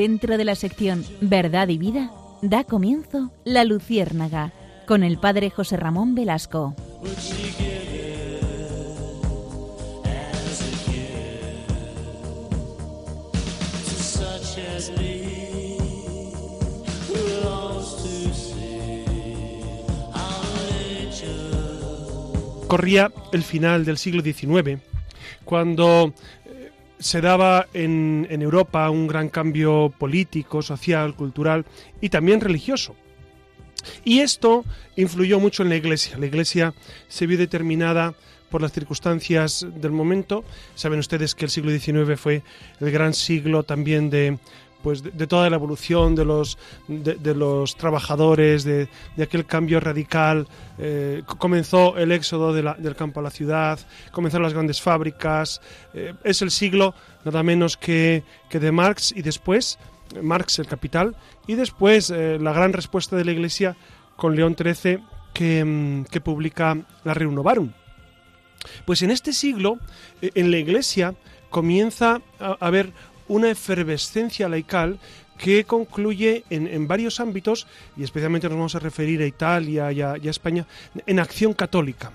dentro de la sección Verdad y Vida, da comienzo La Luciérnaga con el padre José Ramón Velasco. Corría el final del siglo XIX, cuando se daba en, en, Europa un gran cambio político, social, cultural y también religioso. Y esto influyó mucho en la Iglesia. La Iglesia se vio determinada por las circunstancias del momento. Saben ustedes que el siglo XIX fue el gran siglo también de pues de, toda la evolución de los, de, los trabajadores, de, aquel cambio radical. Eh, comenzó el éxodo del campo a la ciudad, comenzaron las grandes fábricas. Eh, es el siglo nada menos que, que de Marx y después, Marx el capital, y después eh, la gran respuesta de la Iglesia con León XIII que, mm, que publica la Reunovarum. Pues en este siglo, en la Iglesia, comienza a haber una efervescencia laical que concluye en, varios ámbitos, y especialmente nos vamos a referir a Italia y a, España, en Acción Católica.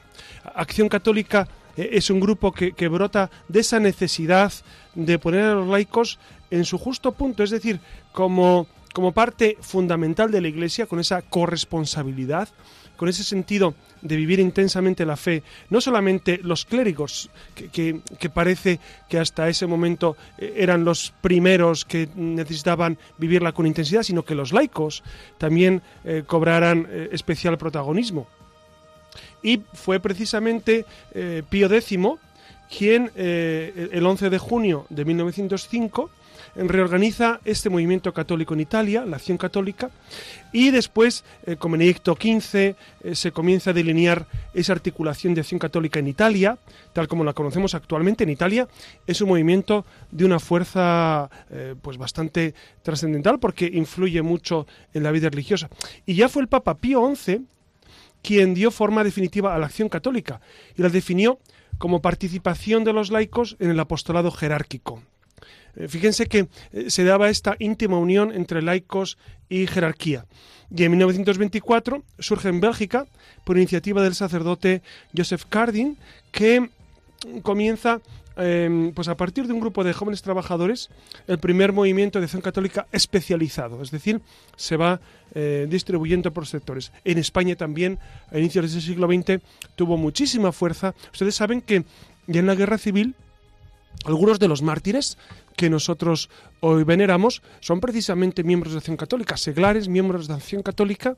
Acción Católica eh, es un grupo que, que, brota de esa necesidad de poner a los laicos en su justo punto, es decir, como, como parte fundamental de la Iglesia, con esa corresponsabilidad, con ese sentido de vivir intensamente la fe, no solamente los clérigos, que, parece que hasta ese momento eh, eran los primeros que necesitaban vivirla con intensidad, sino que los laicos también eh, cobraran eh, especial protagonismo. Y fue precisamente Pío X quien el 11 de junio de 1905 reorganiza este movimiento católico en Italia, la acción católica, y después, eh, con Benedicto XV, eh, se comienza a delinear esa articulación de acción católica en Italia, tal como la conocemos actualmente. En Italia es un movimiento de una fuerza eh, pues bastante trascendental porque influye mucho en la vida religiosa. Y ya fue el Papa Pío XI quien dio forma definitiva a la acción católica y la definió como participación de los laicos en el apostolado jerárquico. Eh, fíjense que eh, se daba esta íntima unión entre laicos y jerarquía. Y en 1924 surge en Bélgica, por iniciativa del sacerdote Joseph Cardin, que comienza em, pues a partir de un grupo de jóvenes trabajadores, el primer movimiento de acción católica especializado, es decir, se va eh, distribuyendo por sectores. En España también, a inicios del siglo XX, tuvo muchísima fuerza. Ustedes saben que ya en la guerra civil, algunos de los mártires que nosotros hoy veneramos son precisamente miembros de Acción Católica, seglares, miembros de Acción Católica,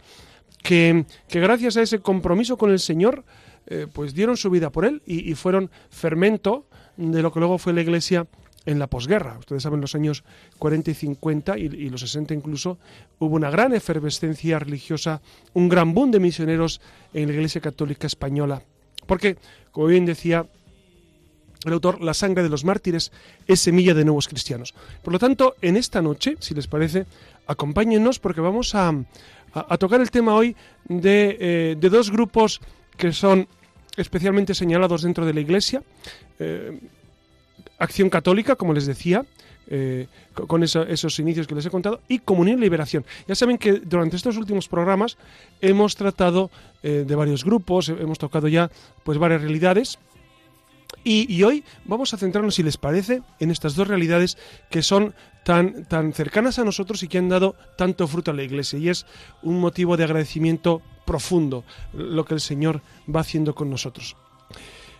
que, gracias a ese compromiso con el Señor, eh, pues dieron su vida por Él y, fueron fermento de lo que luego fue la Iglesia en la posguerra. Ustedes saben, los años 40 y 50 y, y, los 60 incluso, hubo una gran efervescencia religiosa, un gran boom de misioneros en la Iglesia Católica Española. Porque, como bien decía el autor, la sangre de los mártires es semilla de nuevos cristianos. Por lo tanto, en esta noche, si les parece, acompáñennos porque vamos a, tocar el tema hoy eh, de, dos grupos que son especialmente señalados dentro de la Iglesia. Eh, acción Católica, como les decía, eh, con esos inicios que les he contado, y Comunión y Liberación. Ya saben que durante estos últimos programas hemos tratado de varios grupos, hemos tocado ya pues varias realidades y, hoy vamos a centrarnos, si les parece, en estas dos realidades que son tan, tan cercanas a nosotros y que han dado tanto fruto a la Iglesia. Y es un motivo de agradecimiento profundo lo que el Señor va haciendo con nosotros.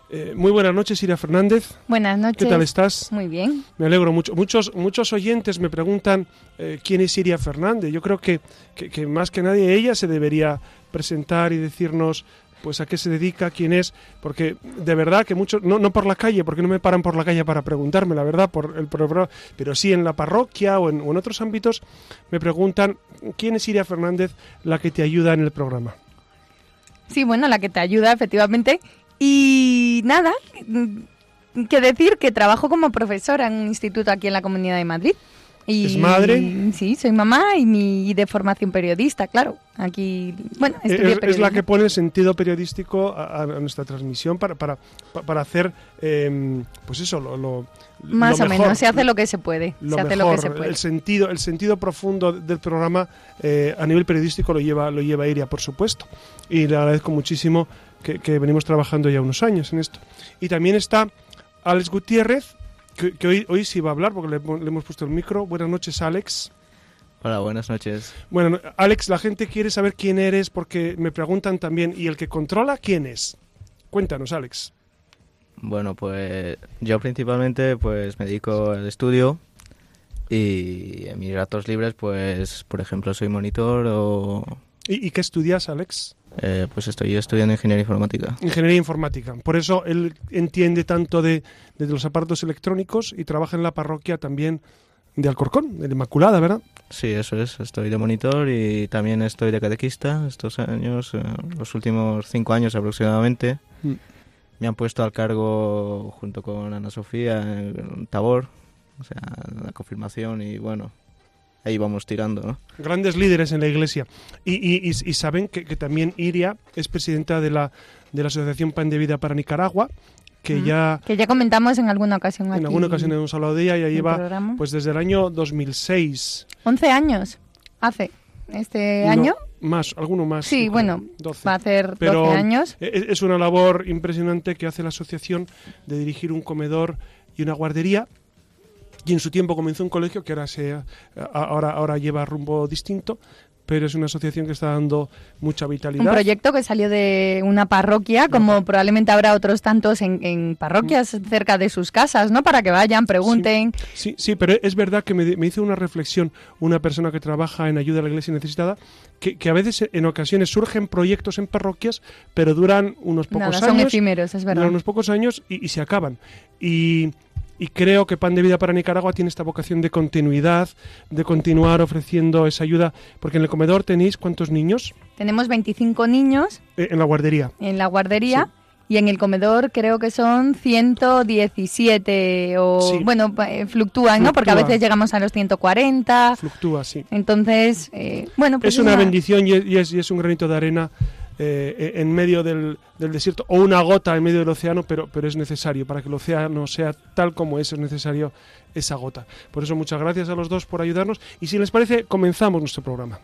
Eh, muy buenas noches, Iria Fernández. Buenas noches. ¿Qué tal estás? Muy bien. Me alegro mucho. Muchos, muchos oyentes me preguntan eh, quién es Iria Fernández. Yo creo que, que, más que nadie ella se debería presentar y decirnos pues a qué se dedica, quién es, porque de verdad que muchos, no, no por la calle, porque no me paran por la calle para preguntarme, la verdad, por el programa, pero sí en la parroquia o en, otros ámbitos me preguntan quién es Iria Fernández la que te ayuda en el programa. Sí, bueno, la que te ayuda efectivamente. Y nada, que decir que trabajo como profesora en un instituto aquí en la Comunidad de Madrid. Y, Es madre. Sí, soy mamá y, mi, y de formación periodista, claro. Aquí, bueno, estudié Es, es la que pone el sentido periodístico a, a nuestra transmisión para, para, pa- para hacer, eh, pues eso, lo, lo- Más lo o mejor, menos, se hace lo que se puede. lo se hace mejor, lo que se puede. el sentido, el sentido profundo del programa eh, a nivel periodístico lo lleva, lo lleva Iria, por supuesto. Y le agradezco muchísimo que, que venimos trabajando ya unos años en esto. Y también está Alex Gutiérrez, que, que hoy, hoy sí va a hablar porque le, le hemos puesto el micro. Buenas noches, Alex. Hola, buenas noches. Bueno, no, Alex, la gente quiere saber quién eres porque me preguntan también, ¿y el que controla quién es? Cuéntanos, Alex. Bueno, pues yo principalmente pues me dedico al estudio y en mis ratos libres pues por ejemplo soy monitor o ¿Y, y qué estudias, Alex? Eh, pues estoy estudiando ingeniería informática. Ingeniería informática. Por eso él entiende tanto de, de los aparatos electrónicos y trabaja en la parroquia también de Alcorcón, de la Inmaculada, ¿verdad? Sí, eso es, estoy de monitor y también estoy de catequista estos años, eh, los últimos cinco años aproximadamente. Mm. Me han puesto al cargo junto con Ana Sofía en Tabor, o sea, la confirmación y bueno, ahí vamos tirando, ¿no? Grandes líderes en la iglesia. Y, y- y- y saben que, que también Iria es presidenta de la, de la Asociación Pan de Vida para Nicaragua, que Mm. ya Que ya comentamos en alguna ocasión aquí en alguna ocasión hemos hablado de ella, ya lleva programa. pues desde el año 2006. 11 años hace este No, año. Más, alguno más. Sí, creo, bueno, 12. Va a hacer 12 Pero años. e- Es una labor impresionante que hace la asociación de dirigir un comedor y una guardería. Y en su tiempo comenzó un colegio que ahora, se, a- ahora, ahora lleva rumbo distinto, pero es una asociación que está dando mucha Un vitalidad. proyecto que salió de una parroquia, como probablemente habrá otros tantos en, en parroquias Mm. cerca de sus casas, ¿no? Para que vayan, pregunten. Sí, sí, pero es verdad que me, me hizo una reflexión una persona que trabaja en ayuda a la iglesia necesitada, que, que a veces en ocasiones surgen proyectos en parroquias, pero duran unos pocos Nada, son años. efímeros, es verdad. duran unos pocos años y, y se acaban. Y, y creo que Pan de Vida para Nicaragua tiene esta vocación de continuidad, de continuar ofreciendo esa ayuda, porque en el comedor tenéis cuántos niños Tenemos 25 niños Eh, en la guardería. en la guardería. Y en el comedor creo que son 117 o Sí. bueno, eh, fluctúan, ¿no? Porque a Fluctúa. veces llegamos a los 140. Fluctúa, sí. Entonces, eh, bueno, pues es una bendición y es, y es- y es un granito de arena eh, en medio del, del desierto, o una gota en medio del océano, pero, pero es necesario. Para que el océano sea tal como es, es necesario esa gota. Por eso muchas gracias a los dos por ayudarnos. Y si les parece, comenzamos nuestro programa.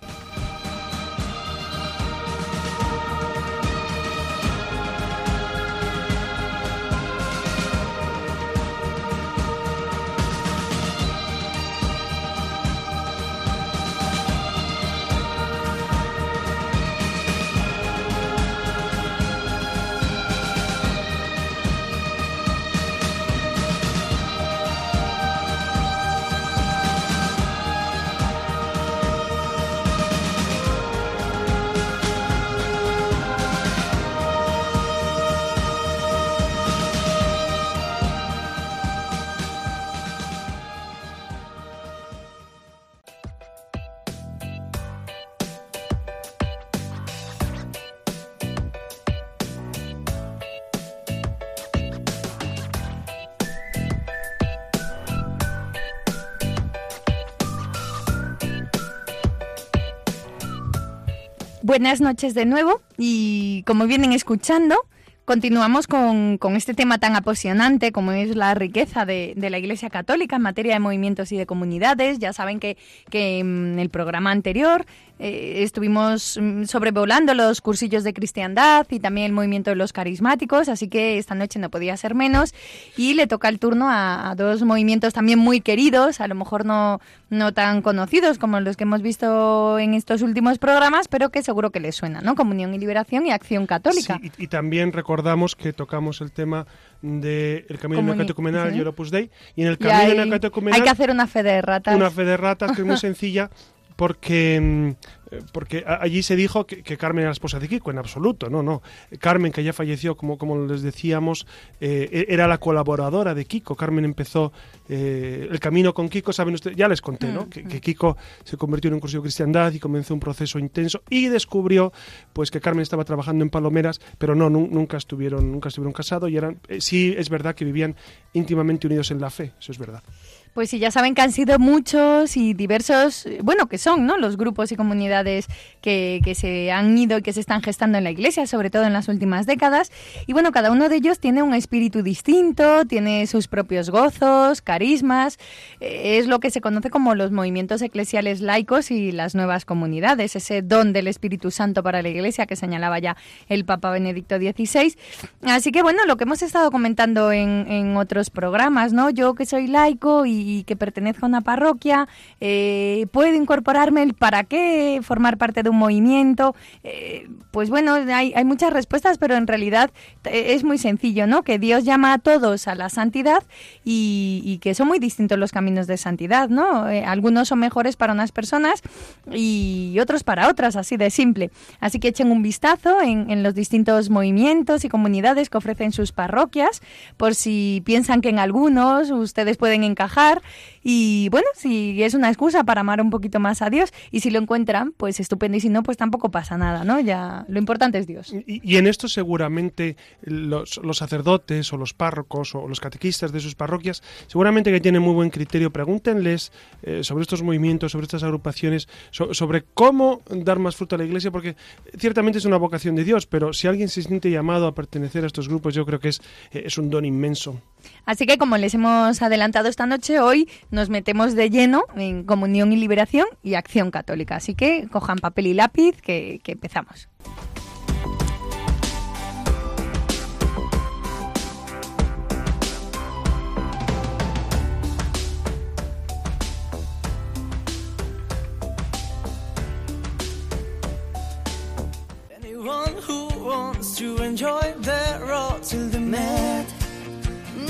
Buenas noches de nuevo y como vienen escuchando, continuamos con, con este tema tan apasionante como es la riqueza de, de la Iglesia Católica en materia de movimientos y de comunidades. Ya saben que, que en el programa anterior eh, estuvimos mm, sobrevolando los cursillos de cristiandad y también el movimiento de los carismáticos, así que esta noche no podía ser menos y le toca el turno a, a dos movimientos también muy queridos, a lo mejor no, no tan conocidos como los que hemos visto en estos últimos programas, pero que seguro que les suena, ¿no? Comunión y Liberación y Acción Católica. Sí, y, y también recordamos que tocamos el tema del camino Comuni- neocatecumenal sí. y el Opus Dei. Y en el camino hay, neocatecumenal hay que hacer una fe de ratas. una fe de ratas que es muy sencilla porque mm, eh, porque allí se dijo que, que Carmen era la esposa de Kiko, en absoluto, no, no. Carmen, que ya falleció, como, como les decíamos, eh, e- era la colaboradora de Kiko. Carmen empezó eh, el camino con Kiko, saben ustedes, ya les conté, ¿no? Mm, Que, mm. que Kiko se convirtió en un curso de cristiandad y comenzó un proceso intenso y descubrió pues que Carmen estaba trabajando en Palomeras, pero no, nu- nunca estuvieron, nunca estuvieron casados y eran, eh, sí es verdad que vivían íntimamente unidos en la fe, eso es verdad. Pues sí, ya saben que han sido muchos y diversos, bueno, que son, ¿no? Los grupos y comunidades que, que, se han ido y que se están gestando en la Iglesia, sobre todo en las últimas décadas. Y bueno, cada uno de ellos tiene un espíritu distinto, tiene sus propios gozos, carismas. Eh, es lo que se conoce como los movimientos eclesiales laicos y las nuevas comunidades, ese don del Espíritu Santo para la Iglesia que señalaba ya el Papa Benedicto XVI. Así que bueno, lo que hemos estado comentando en, en otros programas, ¿no? Yo que soy laico y que pertenezca a una parroquia, eh, puedo incorporarme el para qué, formar parte de un movimiento. Eh, pues bueno, hay, muchas respuestas, pero en realidad eh, es muy sencillo, ¿no? Que Dios llama a todos a la santidad y, y que son muy distintos los caminos de santidad, ¿no? Eh, algunos son mejores para unas personas y otros para otras, así de simple. Así que echen un vistazo en, en los distintos movimientos y comunidades que ofrecen sus parroquias, por si piensan que en algunos ustedes pueden encajar y bueno, si es una excusa para amar un poquito más a Dios y si lo encuentran, pues estupendo y si no, pues tampoco pasa nada, ¿no? Ya lo importante es Dios. Y, en esto seguramente los, sacerdotes o los párrocos o los catequistas de sus parroquias, seguramente que tienen muy buen criterio, pregúntenles eh, sobre estos movimientos, sobre estas agrupaciones, so, sobre cómo dar más fruto a la iglesia, porque ciertamente es una vocación de Dios, pero si alguien se siente llamado a pertenecer a estos grupos, yo creo que es, eh, es un don inmenso. Así que como les hemos adelantado esta noche, hoy nos metemos de lleno en comunión y liberación y acción católica. Así que cojan papel y lápiz que, empezamos.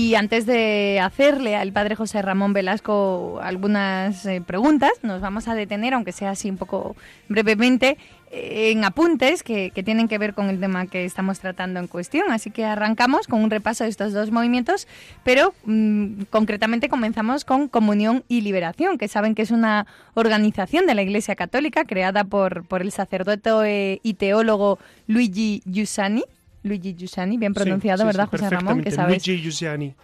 Y antes de hacerle al padre José Ramón Velasco algunas eh, preguntas, nos vamos a detener, aunque sea así un poco brevemente, eh, en apuntes que, tienen que ver con el tema que estamos tratando en cuestión. Así que arrancamos con un repaso de estos dos movimientos, pero mmm, concretamente comenzamos con Comunión y Liberación, que saben que es una organización de la Iglesia Católica creada por, por el sacerdote eh, y teólogo Luigi Giussani. Luigi Giussani, bien pronunciado, sí, ¿verdad, sí, José Ramón? Que sabes. Luigi Giussani.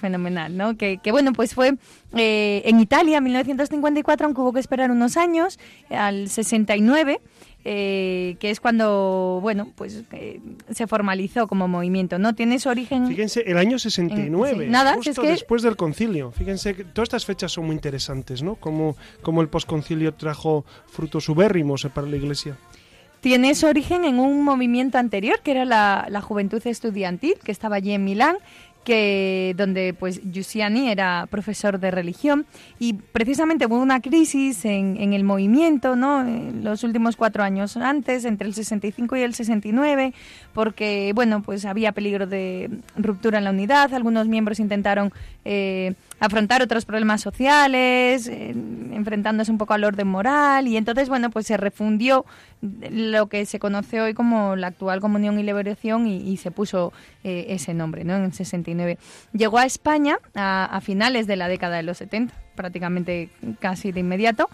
Fenomenal, ¿no? Que, que, bueno, pues fue eh, en Italia, en 1954, aunque hubo que esperar unos años, al 69. Eh, que es cuando, bueno, pues eh, se formalizó como movimiento, ¿no? Tiene su origen... Fíjense, el año 69, en, nada, justo es que... después del concilio. Fíjense que todas estas fechas son muy interesantes, ¿no? Como, como el posconcilio trajo frutos ubérrimos para la Iglesia tiene su origen en un movimiento anterior, que era la, la, Juventud Estudiantil, que estaba allí en Milán, que donde pues Giussiani era profesor de religión y precisamente hubo una crisis en, en, el movimiento, ¿no? En los últimos cuatro años antes, entre el 65 y el 69, porque bueno, pues había peligro de ruptura en la unidad, algunos miembros intentaron eh, afrontar otros problemas sociales, eh, enfrentándose un poco al orden moral y entonces bueno, pues se refundió lo que se conoce hoy como la actual comunión y liberación y, se puso eh, ese nombre, ¿no? En el 69 Llegó a España a, finales de la década de los 70, prácticamente casi de inmediato,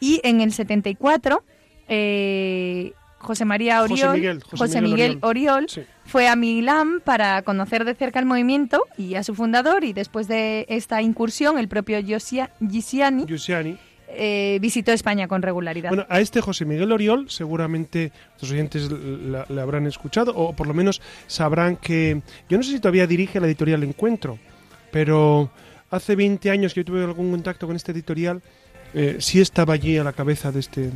y en el 74 eh, José María Oriol, José Miguel, José José Miguel Miguel Oriol, Oriol sí. fue a Milán para conocer de cerca el movimiento y a su fundador, y después de esta incursión, el propio Giussiani, Giussiani eh, visitó España con regularidad. Bueno, a este José Miguel Oriol seguramente los oyentes le habrán escuchado o por lo menos sabrán que yo no sé si todavía dirige la editorial Encuentro, pero hace 20 años que yo tuve algún contacto con este editorial, eh, sí estaba allí a la cabeza de este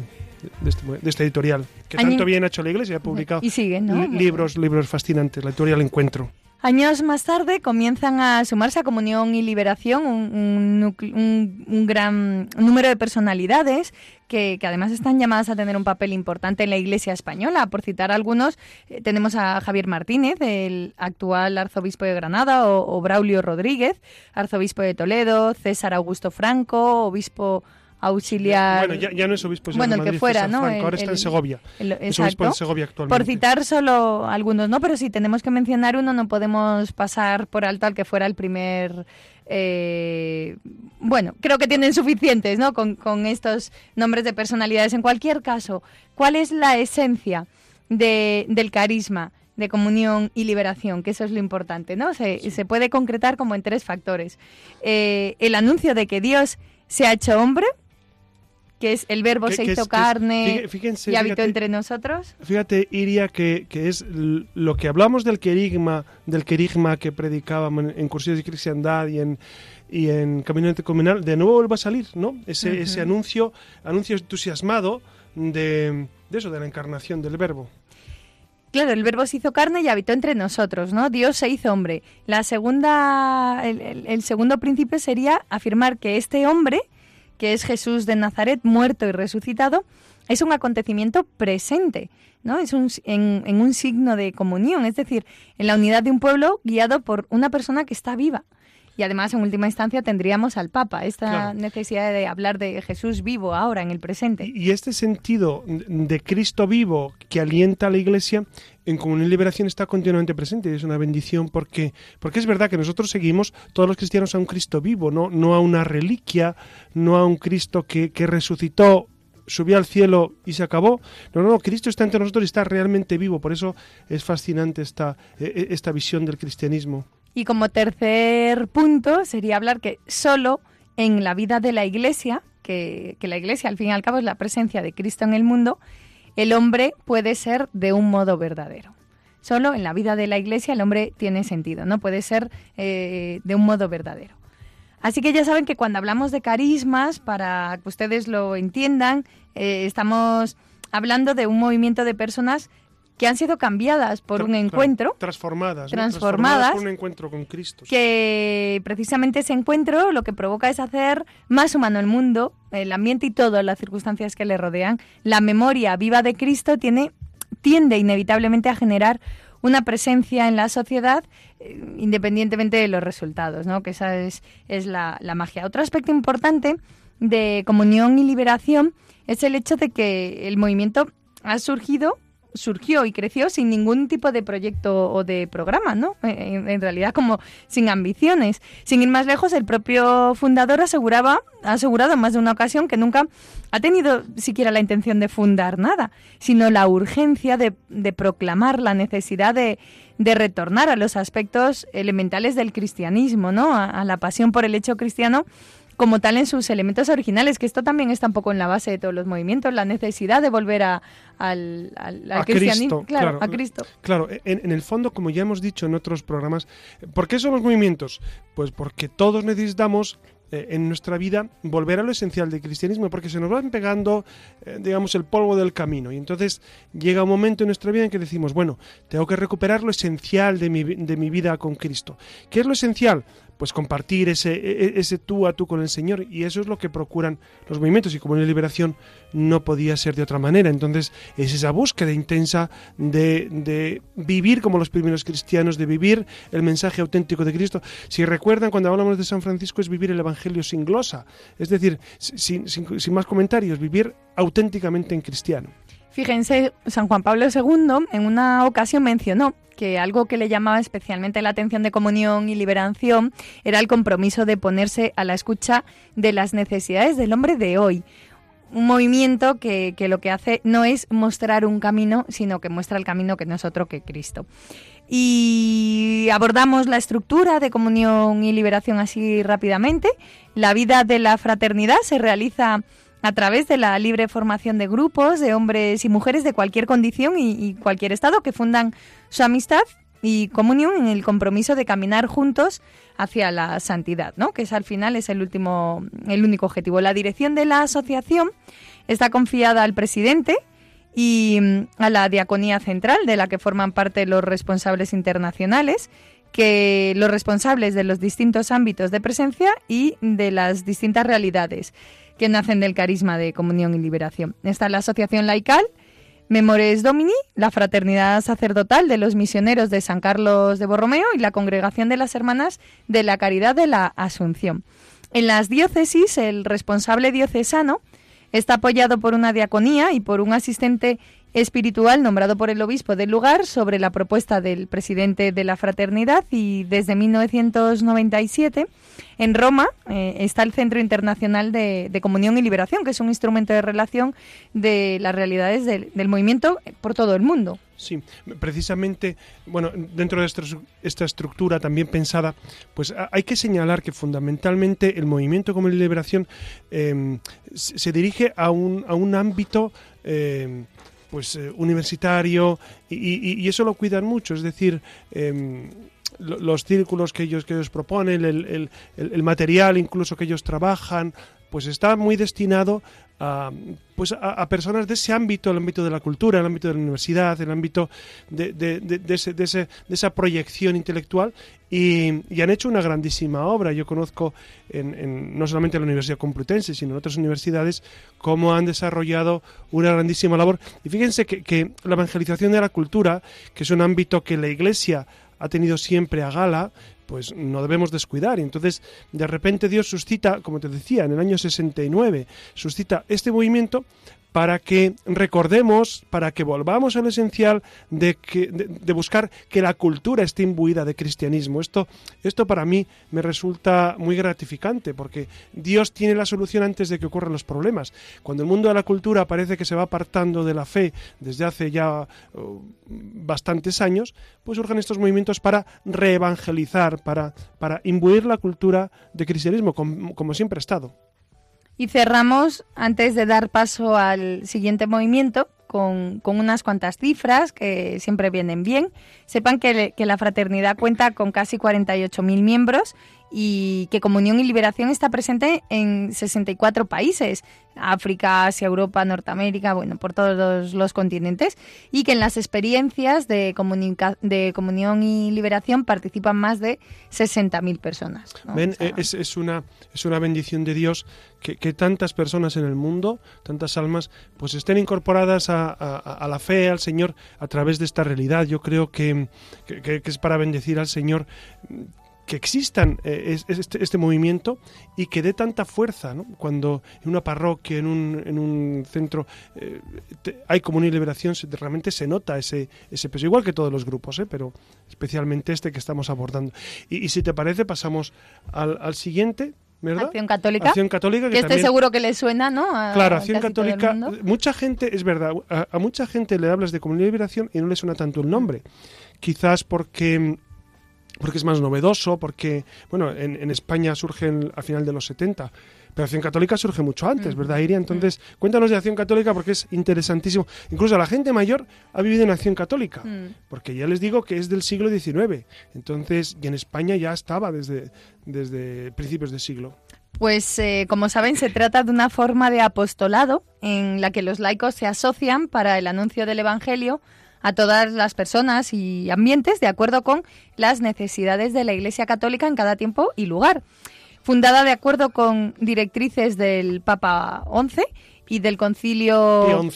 de este, de este editorial que Año... tanto bien ha hecho la Iglesia, ha publicado y sigue, ¿no? libros libros fascinantes, la editorial Encuentro. Años más tarde comienzan a sumarse a Comunión y Liberación un, un nucle- un- un gran número de personalidades que, que además están llamadas a tener un papel importante en la Iglesia española. Por citar algunos, eh, tenemos a Javier Martínez, el actual arzobispo de Granada, o, o Braulio Rodríguez, arzobispo de Toledo, César Augusto Franco, obispo auxiliar. Bueno, ya, ya no es obispo Bueno, el que fuera, ¿no? El- ahora está en Segovia. el- es obispo de. Segovia actualmente. Por citar solo algunos, ¿no? Pero si tenemos que mencionar uno, no podemos pasar por alto al que fuera el primer. eh, bueno, creo que tienen suficientes, ¿no? Con, con estos nombres de personalidades. En cualquier caso, ¿cuál es la esencia de- del carisma? de comunión y liberación, que eso es lo importante, ¿no? Se, se puede concretar como en tres factores. Eh, el anuncio de que Dios se ha hecho hombre, que es el verbo Que- se que hizo es- que es- carne fíjense, y habitó fíjate- entre nosotros. Fíjate, Iria, que, que es lo que hablamos del querigma, del querigma que predicábamos en, en cursillos de cristiandad y en, y en Camino Intercomunal, de nuevo vuelve a salir, ¿no? Ese, ese anuncio, anuncio entusiasmado de, de eso, de la encarnación del verbo. Claro, el verbo se hizo carne y habitó entre nosotros, ¿no? Dios se hizo hombre. La segunda, el, el- el segundo principio sería afirmar que este hombre, que es Jesús de Nazaret, muerto y resucitado, es un acontecimiento presente, ¿no? Es un, en, en un signo de comunión, es decir, en la unidad de un pueblo guiado por una persona que está viva. Y además, en última instancia, tendríamos al Papa, esta Claro. necesidad de hablar de Jesús vivo ahora, en el presente. Y, este sentido de Cristo vivo que alienta a la Iglesia en Comunión y Liberación está continuamente presente y es una bendición porque, porque es verdad que nosotros seguimos, todos los cristianos, a un Cristo vivo, no, no a una reliquia, no a un Cristo que, que resucitó subió al cielo y se acabó. No, no, no, Cristo está entre nosotros y está realmente vivo. Por eso es fascinante esta, eh, esta visión del cristianismo. Y como tercer punto sería hablar que solo en la vida de la Iglesia, que, la Iglesia al fin y al cabo es la presencia de Cristo en el mundo, el hombre puede ser de un modo verdadero. Solo en la vida de la Iglesia el hombre tiene sentido, ¿no? Puede ser eh, de un modo verdadero. Así que ya saben que cuando hablamos de carismas, para que ustedes lo entiendan, eh, estamos hablando de un movimiento de personas que han sido cambiadas por Tra- un encuentro transformadas. ¿no? transformadas, por un encuentro con Cristo. que precisamente ese encuentro lo que provoca es hacer más humano el mundo, el ambiente y todas las circunstancias que le rodean. La memoria viva de Cristo tiene, tiende inevitablemente a generar una presencia en la sociedad eh, independientemente de los resultados, ¿no? que esa es, es la, la magia. Otro aspecto importante de comunión y liberación es el hecho de que el movimiento ha surgido surgió y creció sin ningún tipo de proyecto o de programa, ¿no? Eh, En, realidad como sin ambiciones. Sin ir más lejos, el propio fundador aseguraba, ha asegurado en más de una ocasión que nunca ha tenido siquiera la intención de fundar nada, sino la urgencia de, proclamar la necesidad de, de retornar a los aspectos elementales del cristianismo, ¿no? A, a la pasión por el hecho cristiano como tal en sus elementos originales, que esto también está un poco en la base de todos los movimientos, la necesidad de volver a, al, al- al A cristianismo, Cristo, claro, claro. a Cristo. Claro, en, en el fondo, como ya hemos dicho en otros programas, ¿por qué son los movimientos? Pues porque todos necesitamos eh, en nuestra vida volver a lo esencial del cristianismo, porque se nos van pegando, eh, digamos, el polvo del camino. Y entonces llega un momento en nuestra vida en que decimos, bueno, tengo que recuperar lo esencial de mi, de mi vida con Cristo. ¿Qué es lo esencial? Pues compartir ese, e- e- ese tú a tú con el Señor. Y eso es lo que procuran los movimientos. Y como la liberación no podía ser de otra manera. Entonces es esa búsqueda intensa de, de vivir como los primeros cristianos, de vivir el mensaje auténtico de Cristo. Si recuerdan, cuando hablamos de San Francisco es vivir el Evangelio sin glosa. Es decir, sin, sin- sin más comentarios, vivir auténticamente en cristiano. Fíjense, San Juan Pablo II en una ocasión mencionó que algo que le llamaba especialmente la atención de comunión y liberación era el compromiso de ponerse a la escucha de las necesidades del hombre de hoy. Un movimiento que, que lo que hace no es mostrar un camino, sino que muestra el camino que no es otro que Cristo. Y abordamos la estructura de comunión y liberación así rápidamente. La vida de la fraternidad se realiza a través de la libre formación de grupos de hombres y mujeres de cualquier condición y, cualquier estado que fundan su amistad y comunión en el compromiso de caminar juntos hacia la santidad, ¿no? Que es al final es el último, el único objetivo. La dirección de la asociación está confiada al presidente y mm, a la diaconía central, de la que forman parte los responsables internacionales, que los responsables de los distintos ámbitos de presencia y de las distintas realidades que nacen del carisma de comunión y liberación. Está la Asociación Laical, Memores Domini, la Fraternidad Sacerdotal de los Misioneros de San Carlos de Borromeo y la Congregación de las Hermanas de la Caridad de la Asunción. En las diócesis, el responsable diocesano está apoyado por una diaconía y por un asistente espiritual nombrado por el obispo del lugar sobre la propuesta del presidente de la fraternidad y desde 1997 en Roma eh, está el Centro Internacional de, Comunión y Liberación, que es un instrumento de relación de las realidades del, movimiento por todo el mundo. Sí, precisamente, bueno, dentro de esta, estructura también pensada, pues hay que señalar que fundamentalmente el movimiento como liberación em, se dirige a un, a un ámbito em, pues eh, universitario y, eso lo cuidan mucho, es decir, em, los círculos que ellos, que ellos proponen, el, el, material incluso que ellos trabajan, pues está muy destinado a, pues a, personas de ese ámbito, el ámbito de la cultura, el ámbito de la universidad, el ámbito de, de, de, ese, de esa proyección intelectual y, han hecho una grandísima obra. Yo conozco en, no solamente en la Universidad Complutense, sino en otras universidades, cómo han desarrollado una grandísima labor. Y fíjense que la evangelización de la cultura, que es un ámbito que la Iglesia ha tenido siempre a gala, pues no debemos descuidar. Y entonces, de repente Dios suscita, como te decía, en el año 69, suscita este movimiento para que recordemos, para que volvamos al esencial de, que, de, buscar que la cultura esté imbuida de cristianismo. Esto, esto para mí me resulta muy gratificante, porque Dios tiene la solución antes de que ocurran los problemas. Cuando el mundo de la cultura parece que se va apartando de la fe desde hace ya uh, bastantes años, pues surgen estos movimientos para reevangelizar, para, para imbuir la cultura de cristianismo, como, como siempre ha estado. Y cerramos, antes de dar paso al siguiente movimiento, con, unas cuantas cifras que siempre vienen bien. Sepan que, que la fraternidad cuenta con casi 48.000 miembros y que Comunión y Liberación está presente en 64 países, África, Asia, Europa, Norteamérica, bueno, por todos los, continentes, y que en las experiencias de, de Comunión y Liberación participan más de 60.000 personas. Ven, es, es, una, es una bendición de Dios que, que, tantas personas en el mundo, tantas almas, pues estén incorporadas a, a, la fe, al Señor, a través de esta realidad. Yo creo que, que es para bendecir al Señor que existan eh, este, este, movimiento y que dé tanta fuerza cuando en una parroquia, en un, en un centro eh, hay comunión y liberación, realmente se nota ese, ese peso, igual que todos los grupos, ¿eh? pero especialmente este que estamos abordando. Y, si te parece, pasamos al, al siguiente. ¿verdad? Acción Católica. Acción Católica. Que, estoy seguro que le suena, ¿no? claro, Acción Católica. Mucha gente, es verdad, a, a, mucha gente le hablas de comunión y liberación y no le suena tanto el nombre. Quizás porque porque es más novedoso, porque, bueno, en, España surge al final de los 70, pero Acción Católica surge mucho antes, mm. ¿verdad, Iria? Entonces, mm. cuéntanos de Acción Católica porque es interesantísimo. Incluso la gente mayor ha vivido en Acción Católica, mm. porque ya les digo que es del siglo XIX, entonces, y en España ya estaba desde, desde principios del siglo. Pues eh, como saben, se trata de una forma de apostolado en la que los laicos se asocian para el anuncio del Evangelio a todas las personas y ambientes de acuerdo con las necesidades de la Iglesia Católica en cada tiempo y lugar. Fundada de acuerdo con directrices del Papa XI y del Concilio...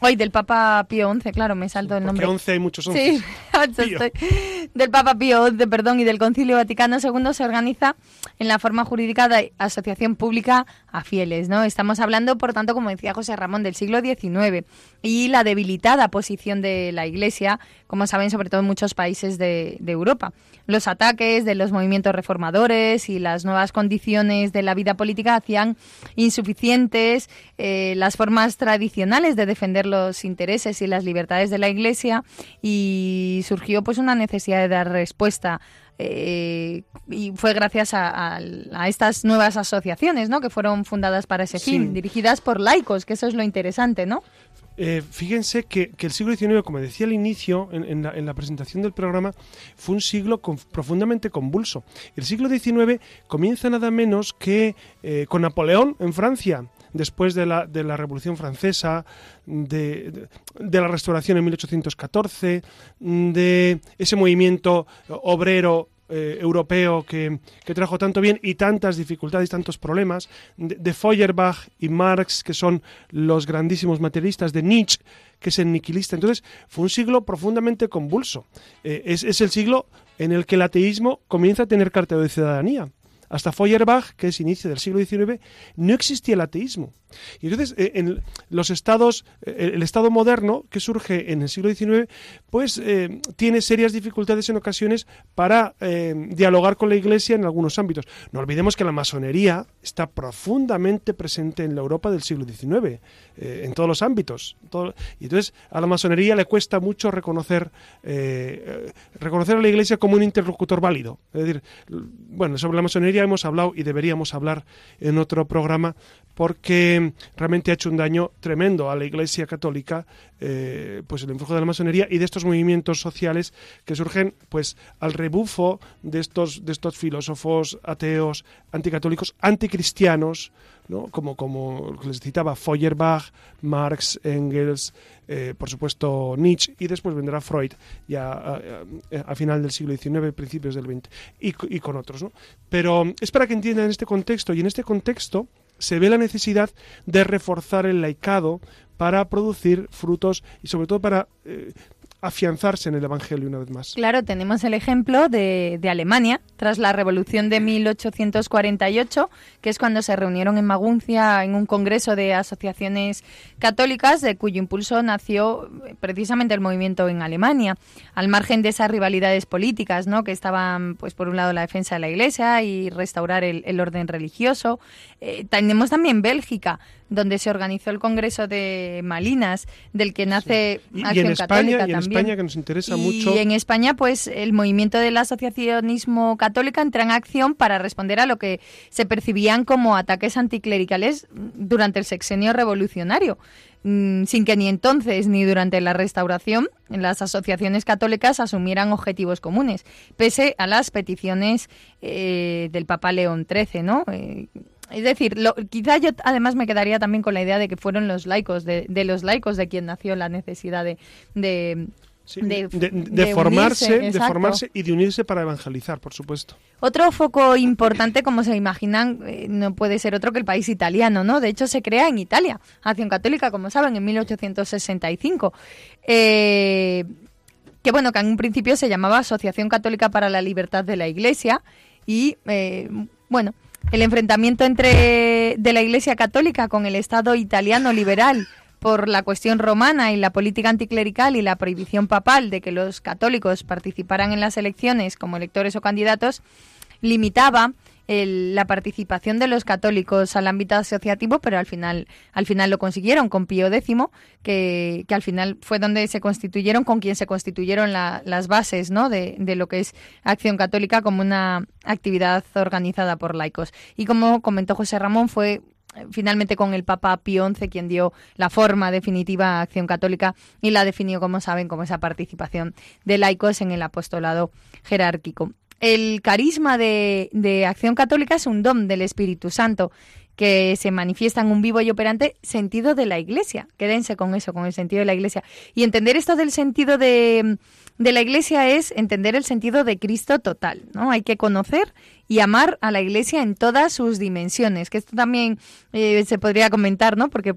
Hoy del Papa Pío XI, claro, me salto el nombre. Porque XI hay muchos Sí, del Papa Pío XI, perdón, y del Concilio Vaticano II se organiza en la forma jurídica de asociación pública a fieles, ¿no? Estamos hablando, por tanto, como decía José Ramón, del siglo XIX y la debilitada posición de la Iglesia, como saben, sobre todo en muchos países de, de Europa. Los ataques de los movimientos reformadores y las nuevas condiciones de la vida política hacían insuficientes eh, las formas tradicionales de defender los intereses y las libertades de la Iglesia y surgió pues una necesidad de dar respuesta eh, y fue gracias a, estas nuevas asociaciones ¿no? que fueron fundadas para ese fin, dirigidas por laicos, que eso es lo interesante, ¿no? Eh, fíjense que, el siglo XIX, como decía al inicio, en, la, presentación del programa, fue un siglo profundamente convulso. El siglo XIX comienza nada menos que eh, con Napoleón en Francia, después de la, de la Revolución Francesa, de, de, la Restauración en 1814, de ese movimiento obrero eh, europeo que, que, trajo tanto bien y tantas dificultades, tantos problemas, de, Feuerbach y Marx, que son los grandísimos materialistas, de Nietzsche, que es el niquilista. Entonces, fue un siglo profundamente convulso. Eh, es, es el siglo en el que el ateísmo comienza a tener carta de ciudadanía. Hasta Feuerbach, que es inicio del siglo XIX, no existía el ateísmo. Y entonces, eh, en los estados, eh, el estado moderno que surge en el siglo XIX, pues eh, tiene serias dificultades en ocasiones para dialogar con la Iglesia en algunos ámbitos. No olvidemos que la masonería está profundamente presente en la Europa del siglo XIX, eh, en todos los ámbitos. Y entonces a la masonería le cuesta mucho reconocer, eh, reconocer a la Iglesia como un interlocutor válido. Es decir, bueno, sobre la masonería hemos hablado y deberíamos hablar en otro programa porque realmente ha hecho un daño tremendo a la Iglesia católica, eh, pues el influjo de la masonería y de estos movimientos sociales que surgen, pues al rebufo de estos de estos filósofos ateos, anticatólicos, anticristianos, ¿no? como como les citaba Feuerbach, Marx, Engels, eh, por supuesto Nietzsche y después vendrá Freud ya a, a, a final del siglo XIX, principios del XX y, y con otros, ¿no? Pero es para que entiendan este contexto y en este contexto se ve la necesidad de reforzar el laicado para producir frutos y sobre todo para eh, afianzarse en el Evangelio una vez más. Claro, tenemos el ejemplo de, Alemania, tras la Revolución de 1848, que es cuando se reunieron en Maguncia en un congreso de asociaciones católicas, de cuyo impulso nació precisamente el movimiento en Alemania, al margen de esas rivalidades políticas, ¿no? que estaban, pues por un lado, la defensa de la Iglesia y restaurar el, el orden religioso. Eh, tenemos también Bélgica, donde se organizó el Congreso de Malinas, del que nace sí. y, Acción y en Católica España, y en también. España, que nos interesa y mucho. en España, pues el movimiento del asociacionismo católico entra en acción para responder a lo que se percibían como ataques anticlericales durante el sexenio revolucionario mm, sin que ni entonces ni durante la restauración las asociaciones católicas asumieran objetivos comunes, pese a las peticiones eh, del Papa León XIII, ¿no? Eh, es decir, lo, quizá yo además me quedaría también con la idea de que fueron los laicos, de, de los laicos de quien nació la necesidad de, de Sí, de, de, de, formarse, unirse, de formarse y de unirse para evangelizar, por supuesto. Otro foco importante, como se imaginan, eh, no puede ser otro que el país italiano, ¿no? De hecho, se crea en Italia, Acción Católica, como saben, en 1865. Eh, que bueno, que en un principio se llamaba Asociación Católica para la Libertad de la Iglesia y, eh, bueno, el enfrentamiento entre de la Iglesia Católica con el Estado italiano liberal por la cuestión romana y la política anticlerical y la prohibición papal de que los católicos participaran en las elecciones como electores o candidatos, limitaba el, la participación de los católicos al ámbito asociativo, pero al final, al final lo consiguieron con Pío X, que, que al final fue donde se constituyeron, con quien se constituyeron la, las bases ¿no? de, de lo que es Acción Católica como una actividad organizada por laicos. Y como comentó José Ramón, fue finalmente con el Papa Pío XI quien dio la forma definitiva a Acción Católica y la definió, como saben, como esa participación de laicos en el apostolado jerárquico. El carisma de, Acción Católica es un don del Espíritu Santo que se manifiesta en un vivo y operante sentido de la Iglesia. Quédense con eso, con el sentido de la Iglesia. Y entender esto del sentido de, de la Iglesia es entender el sentido de Cristo total, ¿no? Hay que conocer y amar a la Iglesia en todas sus dimensiones, que esto también eh, se podría comentar, ¿no? Porque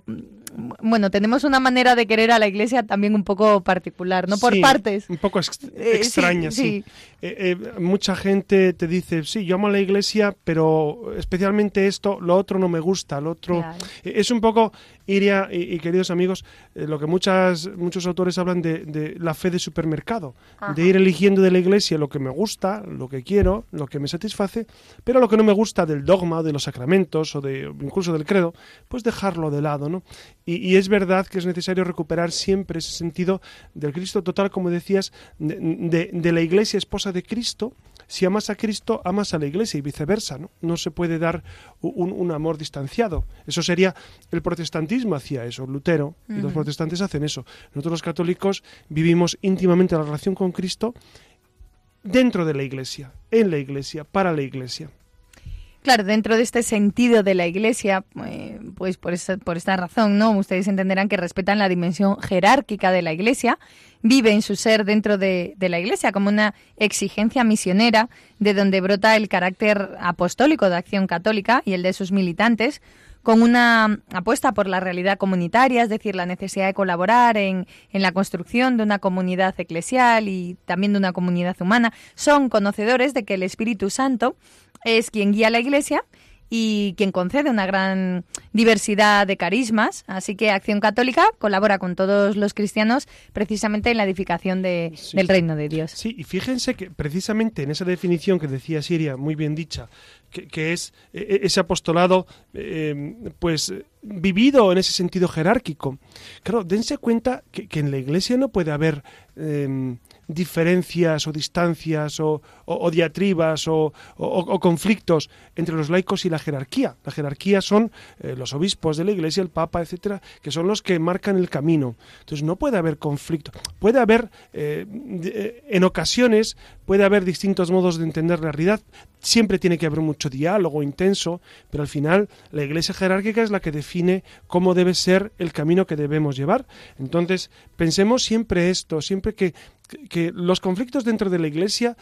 bueno, tenemos una manera de querer a la iglesia también un poco particular, ¿no? Por sí, partes. Un poco ex extraña, eh, sí. sí. sí. Eh, eh, mucha gente te dice, sí, yo amo a la iglesia, pero especialmente esto, lo otro no me gusta, lo otro... Claro. Es un poco, Iria y, y queridos amigos, lo que muchas, muchos autores hablan de, de la fe de supermercado, Ajá. de ir eligiendo de la iglesia lo que me gusta, lo que quiero, lo que me satisface, pero lo que no me gusta del dogma, de los sacramentos o de incluso del credo, pues dejarlo de lado, ¿no? Y, y, es verdad que es necesario recuperar siempre ese sentido del Cristo total, como decías, de, de, de, la iglesia esposa de Cristo. Si amas a Cristo, amas a la iglesia y viceversa, ¿no? No se puede dar un, un amor distanciado. Eso sería el protestantismo hacía eso, Lutero y uh -huh. los protestantes hacen eso. Nosotros los católicos vivimos íntimamente la relación con Cristo dentro de la iglesia, en la iglesia, para la iglesia. Claro, dentro de este sentido de la Iglesia, eh, pues por esta, por esta razón, ¿no? Ustedes entenderán que respetan la dimensión jerárquica de la Iglesia, viven su ser dentro de, la Iglesia como una exigencia misionera, de donde brota el carácter apostólico de Acción Católica y el de sus militantes, con una apuesta por la realidad comunitaria, es decir, la necesidad de colaborar en, en, la construcción de una comunidad eclesial y también de una comunidad humana, son conocedores de que el Espíritu Santo es quien guía la Iglesia y quien concede una gran diversidad de carismas. Así que Acción Católica colabora con todos los cristianos precisamente en la edificación de, Sí. del reino de Dios. Sí, y fíjense que precisamente en esa definición que decía Siria, muy bien dicha, que, que es eh, ese apostolado, eh, pues vivido en ese sentido jerárquico. Claro, dense cuenta que, que en la Iglesia no puede haber eh, diferencias o distancias o, o- o diatribas o, conflictos entre los laicos y la jerarquía. La jerarquía son eh, los obispos de la Iglesia, el Papa, etcétera, que son los que marcan el camino. Entonces no puede haber conflicto. Puede haber, eh, eh, en ocasiones, puede haber distintos modos de entender la realidad. Siempre tiene que haber mucho diálogo intenso, pero al final la Iglesia jerárquica es la que define cómo debe ser el camino que debemos llevar. Entonces, pensemos siempre esto, siempre que, los conflictos dentro de la Iglesia,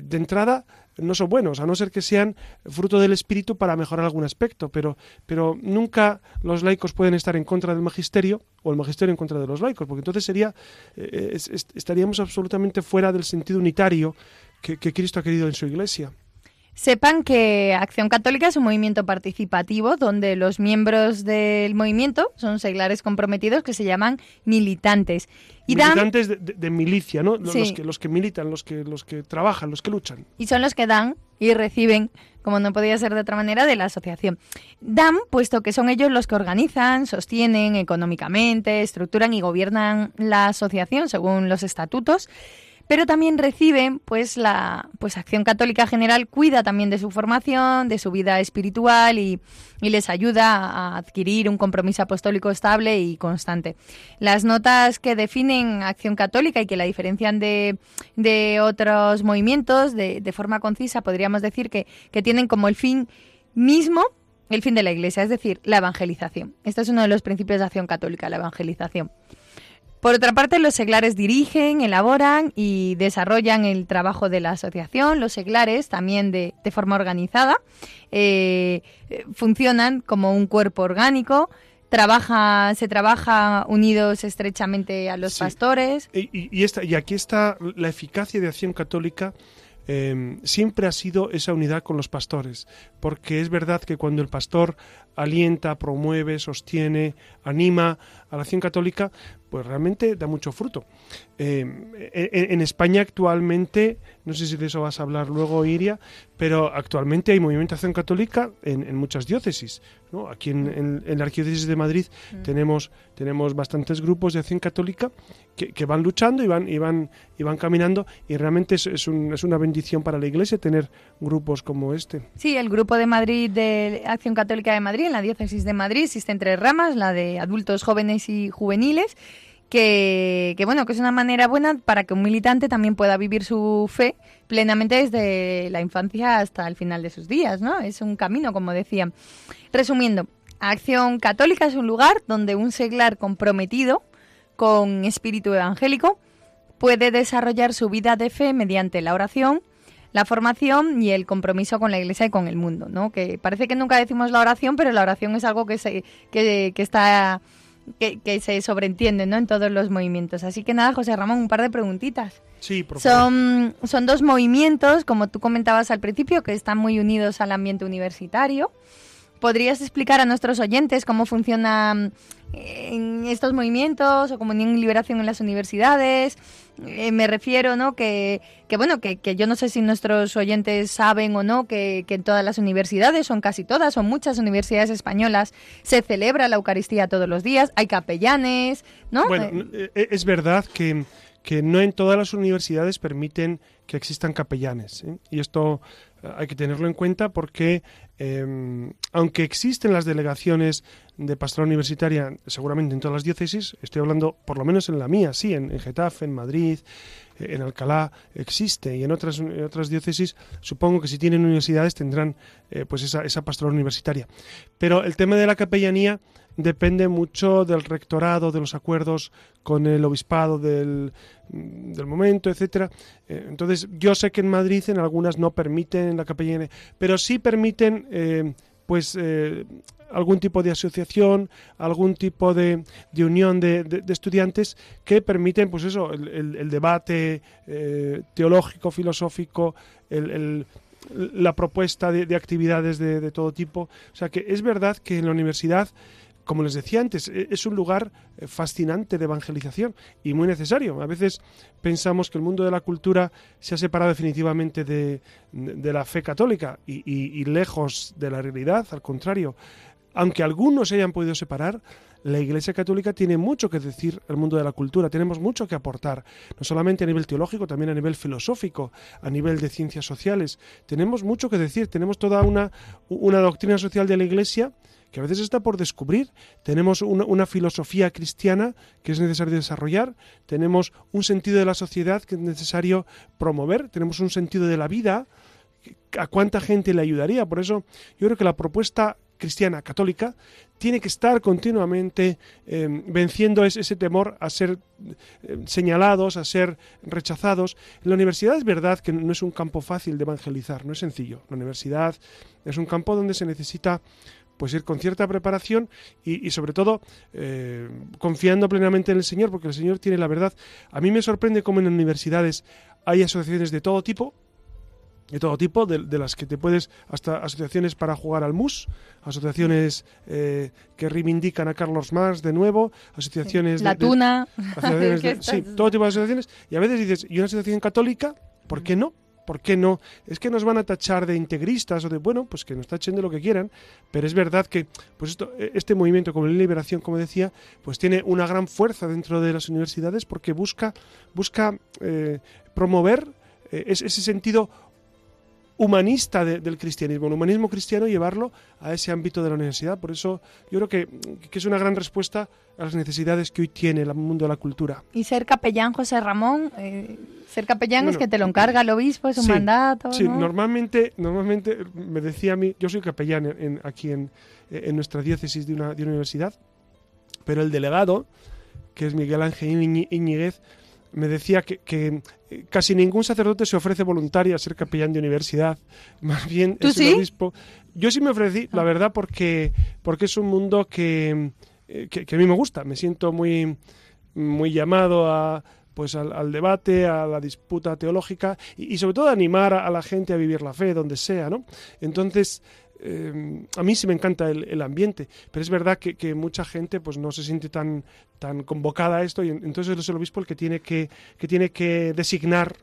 de entrada, no son buenos, a no ser que sean fruto del espíritu para mejorar algún aspecto, pero, pero nunca los laicos pueden estar en contra del magisterio o el magisterio en contra de los laicos, porque entonces sería eh, es- es- estaríamos absolutamente fuera del sentido unitario que Cristo ha querido en su iglesia. Sepan que Acción Católica es un movimiento participativo donde los miembros del movimiento son seglares comprometidos que se llaman militantes. Y Militantes de, de- de milicia, ¿no? Sí. los que, los que militan, los que, los que trabajan, los que luchan. y son los que dan y reciben, como no podía ser de otra manera, de la asociación. Dan, puesto que son ellos los que organizan, sostienen económicamente, estructuran y gobiernan la asociación según los estatutos, pero también reciben, pues la pues Acción Católica General cuida también de su formación, de su vida espiritual y, les ayuda a adquirir un compromiso apostólico estable y constante. Las notas que definen Acción Católica y que la diferencian de, de otros movimientos de, de forma concisa, podríamos decir que, que tienen como el fin mismo el fin de la Iglesia, es decir, la evangelización. Este es uno de los principios de Acción Católica, la evangelización. Por otra parte, los seglares dirigen, elaboran y desarrollan el trabajo de la asociación. Los seglares, también de, de forma organizada, eh, eh, funcionan como un cuerpo orgánico. Trabaja, se trabaja unidos estrechamente a los Sí. pastores. Y, y- y esta, y aquí está la eficacia de acción católica. eh, siempre ha sido esa unidad con los pastores, porque es verdad que cuando el pastor alienta, promueve, sostiene, anima a la acción católica, pues realmente da mucho fruto. Eh, en, España actualmente, no sé si de eso vas a hablar luego, Iria, pero actualmente hay acción católica en, en muchas diócesis. ¿No? Aquí en, en- en la Arquidiócesis de Madrid tenemos, tenemos bastantes grupos de acción católica que, que van luchando y van, y van, y van caminando y realmente es, es, un- es una bendición para la Iglesia tener grupos como este. Sí, el grupo de Madrid de Acción Católica de Madrid, en la diócesis de Madrid, existen tres ramas, la de adultos, jóvenes y juveniles, que, bueno, que es una manera buena para que un militante también pueda vivir su fe plenamente desde la infancia hasta el final de sus días, ¿no? Es un camino, como decía. Resumiendo, Acción Católica es un lugar donde un seglar comprometido con espíritu evangélico puede desarrollar su vida de fe mediante la oración, la formación y el compromiso con la Iglesia y con el mundo, ¿no? Que parece que nunca decimos la oración, pero la oración es algo que se que, que está que, que se sobreentiende, ¿no? En todos los movimientos. Así que nada, José Ramón, un par de preguntitas. Sí, por favor. Son, son dos movimientos, como tú comentabas al principio, que están muy unidos al ambiente universitario. ¿Podrías explicar a nuestros oyentes cómo funcionan en estos movimientos o comunión y liberación en las universidades? Eh, me refiero, ¿no? Que, que bueno, que, que yo no sé si nuestros oyentes saben o no que, que en todas las universidades, son casi todas, son muchas universidades españolas, se celebra la Eucaristía todos los días, hay capellanes, ¿no? Bueno, Eh, eh, es verdad que, que no en todas las universidades permiten que existan capellanes. ¿eh? Y esto hay que tenerlo en cuenta porque, eh, aunque existen las delegaciones de pastoral universitaria, seguramente en todas las diócesis, estoy hablando por lo menos en la mía, sí, en, en Getafe, en Madrid, eh, en Alcalá existe y en otras, en otras diócesis supongo que si tienen universidades tendrán eh, pues esa, esa pastoral universitaria. Pero el tema de la capellanía depende mucho del rectorado, de los acuerdos con el obispado del, del momento, etcétera. Eh, entonces, yo sé que en Madrid en algunas no permiten la capellanía, pero sí permiten eh, pues eh, algún tipo de asociación, algún tipo de, de unión de, de- estudiantes que permiten, pues eso, el, el- el debate teológico, filosófico, el, la propuesta de, de actividades de, de todo tipo. O sea que es verdad que en la universidad, como les decía antes, e- es un lugar eh, fascinante de evangelización y muy necesario. A veces pensamos que el mundo de la cultura se ha separado definitivamente de, de la fe católica y, y- lejos de la realidad, al contrario. Aunque algunos se hayan podido separar, la Iglesia Católica tiene mucho que decir al mundo de la cultura, tenemos mucho que aportar, no solamente a nivel teológico, también a nivel filosófico, a nivel de ciencias sociales. Tenemos mucho que decir, tenemos toda una, una doctrina social de la Iglesia que a veces está por descubrir. Tenemos una, filosofía cristiana que es necesario desarrollar, tenemos un sentido de la sociedad que es necesario promover, tenemos un sentido de la vida, a cuánta gente le ayudaría. Por eso yo creo que la propuesta cristiana católica tiene que estar continuamente eh, venciendo ese, temor a ser eh, señalados, a ser rechazados. La universidad es verdad que no es un campo fácil de evangelizar, no es sencillo. La universidad es un campo donde se necesita pues ir con cierta preparación y, y sobre todo eh, confiando plenamente en el Señor, porque el Señor tiene la verdad. A mí me sorprende cómo en universidades hay asociaciones de todo tipo, de todo tipo, de, de las que te puedes, hasta asociaciones para jugar al mus, asociaciones eh, que reivindican a Carlos Marx de nuevo, asociaciones La de, de- tuna. asociaciones ¿Qué de- sí, estás- todo tipo de asociaciones, y a veces dices, ¿y una asociación católica? ¿Por qué no? ¿Por qué no? Es que nos van a tachar de integristas o de, bueno, pues que nos tachen de lo que quieran, pero es verdad que pues esto, este movimiento como la liberación, como decía, pues tiene una gran fuerza dentro de las universidades porque busca, busca eh, promover eh, es- ese sentido humanista de- del cristianismo, el humanismo cristiano llevarlo a ese ámbito de la universidad. Por eso yo creo que, que es una gran respuesta a las necesidades que hoy tiene el mundo de la cultura. Y ser capellán, José Ramón, eh, ser capellán es que te lo encarga el obispo, es un sí, mandato. Sí, ¿no? normalmente, normalmente me decía a mí, yo soy capellán en- en- aquí en, en nuestra diócesis de una, de una universidad, pero el delegado, que es Miguel Ángel Iñi- Iñiguez, me decía que, que, eh, casi ningún sacerdote se ofrece voluntario a ser capellán de universidad. Más bien ¿Tú es sí? el obispo. Yo sí me ofrecí, la verdad, porque, porque es un mundo que, eh, que, que a mí me gusta. Me siento muy, muy llamado a pues al, al debate, a la disputa teológica y, y sobre todo animar a, a la gente a vivir la fe donde sea, ¿no? Entonces, eh, a mí sí me encanta el, el ambiente, pero es verdad que, que mucha gente pues no se siente tan, tan convocada a esto y en- entonces es el obispo el que tiene que, que tiene que designar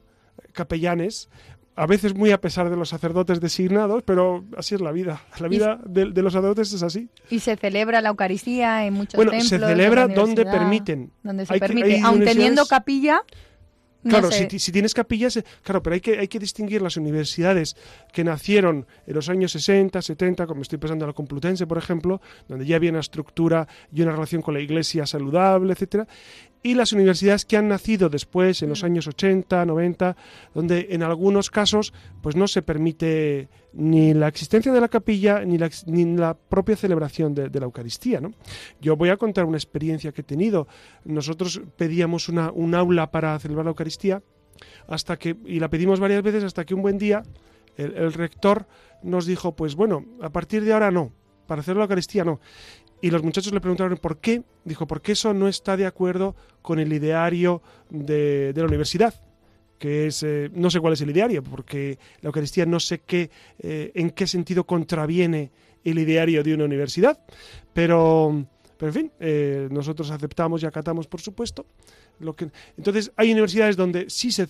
capellanes a veces muy a pesar de los sacerdotes designados, pero así es la vida. La vida de, de los sacerdotes es así. Y se celebra la Eucaristía en muchos Bueno, templos. se en la celebra donde permiten. Donde se Hay permite. hay Aun teniendo universidades- no Claro, sé. si, si tienes capillas, eh, claro, pero hay que, hay que distinguir las universidades que nacieron en los años 60, 70, como estoy pensando en la Complutense, por ejemplo, donde ya había una estructura y una relación con la iglesia saludable, etcétera, y las universidades que han nacido después, en los años 80, 90, donde en algunos casos pues no se permite ni la existencia de la capilla ni la, ni la propia celebración de, de la Eucaristía. ¿no? Yo voy a contar una experiencia que he tenido. Nosotros pedíamos una, un aula para celebrar la Eucaristía hasta que, y la pedimos varias veces hasta que un buen día el, el rector nos dijo, pues bueno, a partir de ahora no, para hacer la Eucaristía no. Y los muchachos le preguntaron por qué. Dijo, porque eso no está de acuerdo con el ideario de, la universidad. Que es, eh, no sé cuál es el ideario, porque la Eucaristía no sé qué, eh, en qué sentido contraviene el ideario de una universidad. Pero, pero en fin, eh, nosotros aceptamos y acatamos, por supuesto. Lo que, entonces, hay universidades donde sí se.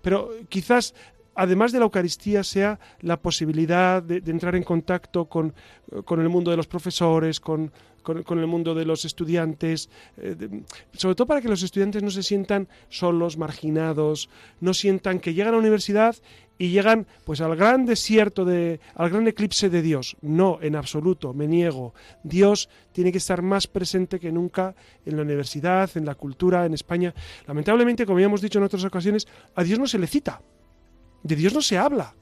pero quizás además de la Eucaristía, sea la posibilidad de, entrar en contacto con, con el mundo de los profesores, con, con, el mundo de los estudiantes, eh, sobre todo para que los estudiantes no se sientan solos, marginados, no sientan que llegan a la universidad y llegan pues al gran desierto de al gran eclipse de Dios. No, en absoluto, me niego. Dios tiene que estar más presente que nunca en la universidad, en la cultura, en España. Lamentablemente, como ya hemos dicho en otras ocasiones, a Dios no se le cita. De Dios no se habla.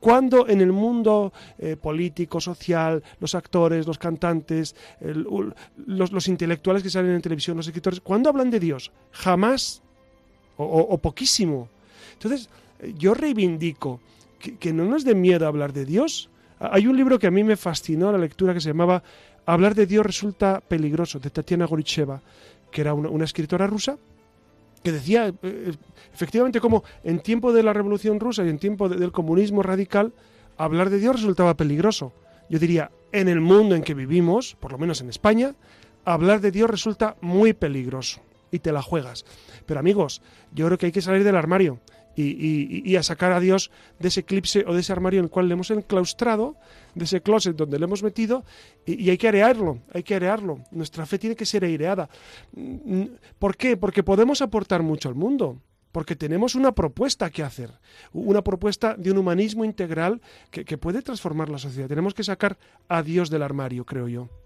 Cuando en el mundo eh, político, social, los actores, los cantantes, los, intelectuales que salen en televisión, los escritores, ¿cuándo hablan de Dios? Jamás o, poquísimo. Entonces, yo reivindico que, no nos dé miedo hablar de Dios. Hay un libro que a mí me fascinó la lectura que se llamaba Hablar de Dios resulta peligroso, de Tatiana Goricheva, que era una escritora rusa que decía eh, efectivamente como en tiempo de la Revolución Rusa y en tiempo de- del comunismo radical, hablar de Dios resultaba peligroso. Yo diría, en el mundo en que vivimos, por lo menos en España, hablar de Dios resulta muy peligroso y te la juegas. Pero amigos, yo creo que hay que salir del armario y, y- y a sacar a Dios de ese eclipse o de ese armario en el cual le hemos enclaustrado, de ese closet donde le hemos metido, y, hay que arearlo, hay que arearlo. Nuestra fe tiene que ser aireada. Mm, ¿Por qué? Porque podemos aportar mucho al mundo. Porque tenemos una propuesta que hacer, una propuesta de un humanismo integral que, que puede transformar la sociedad. Tenemos que sacar a Dios del armario, creo yo.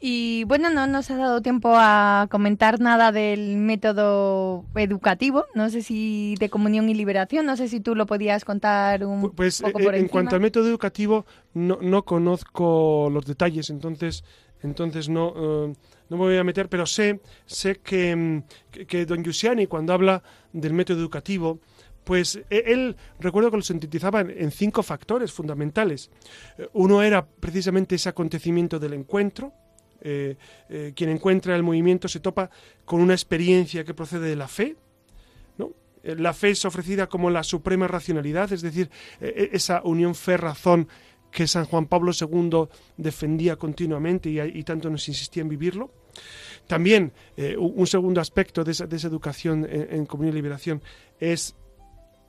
Y bueno, no nos ha dado tiempo a comentar nada del método educativo, no sé si de comunión y liberación, no sé si tú lo podías contar un Pu- Pues poco eh, por en encima. cuanto al método educativo, no, no conozco los detalles, entonces, entonces no, eh, no me voy a meter, pero sé, sé que, mm, que, que don Giussiani, cuando habla del método educativo, pues e- él recuerdo que lo sintetizaba en, en cinco factores fundamentales. Eh, Uno era precisamente ese acontecimiento del encuentro. Eh, eh, quien encuentra el movimiento se topa con una experiencia que procede de la fe. Eh, La fe es ofrecida como la suprema racionalidad, es decir, esa unión fe-razón que San Juan Pablo II defendía continuamente y, tanto nos insistía en vivirlo. También un un segundo aspecto de esa, educación en, en comunión y liberación es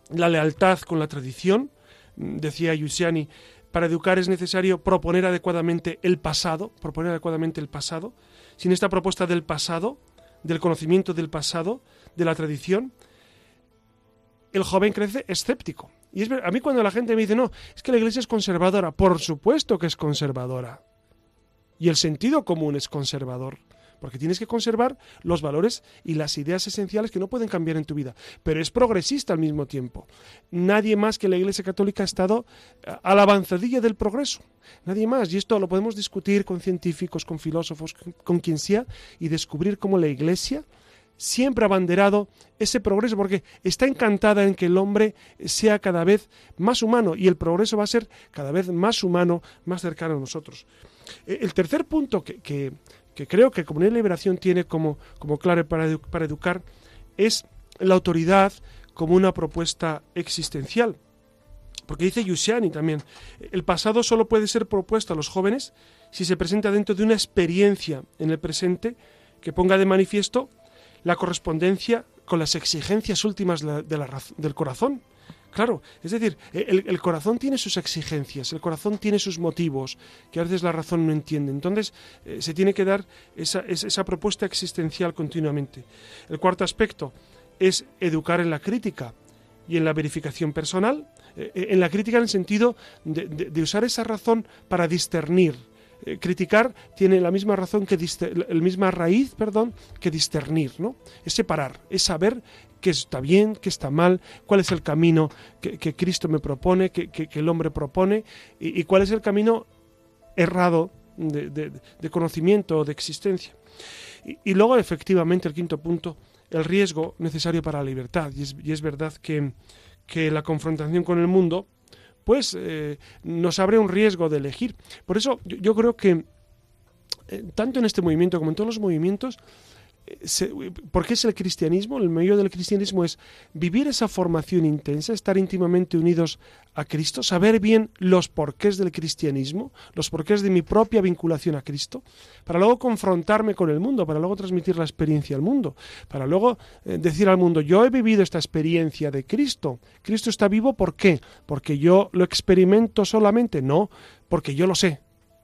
la lealtad con la tradición. Mm, Decía Giussiani, para educar es necesario proponer adecuadamente el pasado, proponer adecuadamente el pasado. Sin esta propuesta del pasado, del conocimiento del pasado, de la tradición, el joven crece escéptico. Y es a mí cuando la gente me dice, no, es que la iglesia es conservadora, por supuesto que es conservadora. Y el sentido común es conservador. Porque tienes que conservar los valores y las ideas esenciales que no pueden cambiar en tu vida. Pero es progresista al mismo tiempo. Nadie más que la Iglesia Católica ha estado a a la avanzadilla del progreso. Nadie más. Y esto lo podemos discutir con científicos, con filósofos, con, quien sea, y descubrir cómo la Iglesia siempre ha abanderado ese progreso, porque está encantada en que el hombre sea cada vez más humano y el progreso va a ser cada vez más humano, más cercano a nosotros. Eh, El tercer punto que, que- que creo que Comunidad de Liberación tiene como, como clave para, para educar es la autoridad como una propuesta existencial. Porque dice Giussiani también, el pasado solo puede ser propuesto a los jóvenes si se presenta dentro de una experiencia en el presente que ponga de manifiesto la correspondencia con las exigencias últimas de la del corazón. Claro, es decir, el, el corazón tiene sus exigencias, el corazón tiene sus motivos, que a veces la razón no entiende. Entonces, eh, se tiene que dar esa, es- esa propuesta existencial continuamente. El cuarto aspecto es educar en la crítica y en la verificación personal, eh, eh, en la crítica en el sentido de, usar esa razón para discernir. Criticar tiene la misma razón que la misma raíz, perdón, que discernir, ¿no? Es separar, es saber qué está bien, qué está mal, cuál es el camino que, Cristo me propone, que, que- el hombre propone, y, cuál es el camino errado de, de- conocimiento o de existencia. Y, luego, efectivamente, el quinto punto, el riesgo necesario para la libertad. Y es, y es verdad que, que la confrontación con el mundo, pues eh, nos abre un riesgo de elegir. Por eso yo, yo creo que eh, tanto en este movimiento como en todos los movimientos, se- ¿por qué es el cristianismo? El medio del cristianismo es vivir esa formación intensa, estar íntimamente unidos a Cristo, saber bien los porqués del cristianismo, los porqués de mi propia vinculación a Cristo, para luego confrontarme con el mundo, para luego transmitir la experiencia al mundo, para luego eh, decir al mundo, yo he vivido esta experiencia de Cristo. Cristo está vivo, ¿por qué? Porque yo lo experimento solamente, no, porque yo lo sé,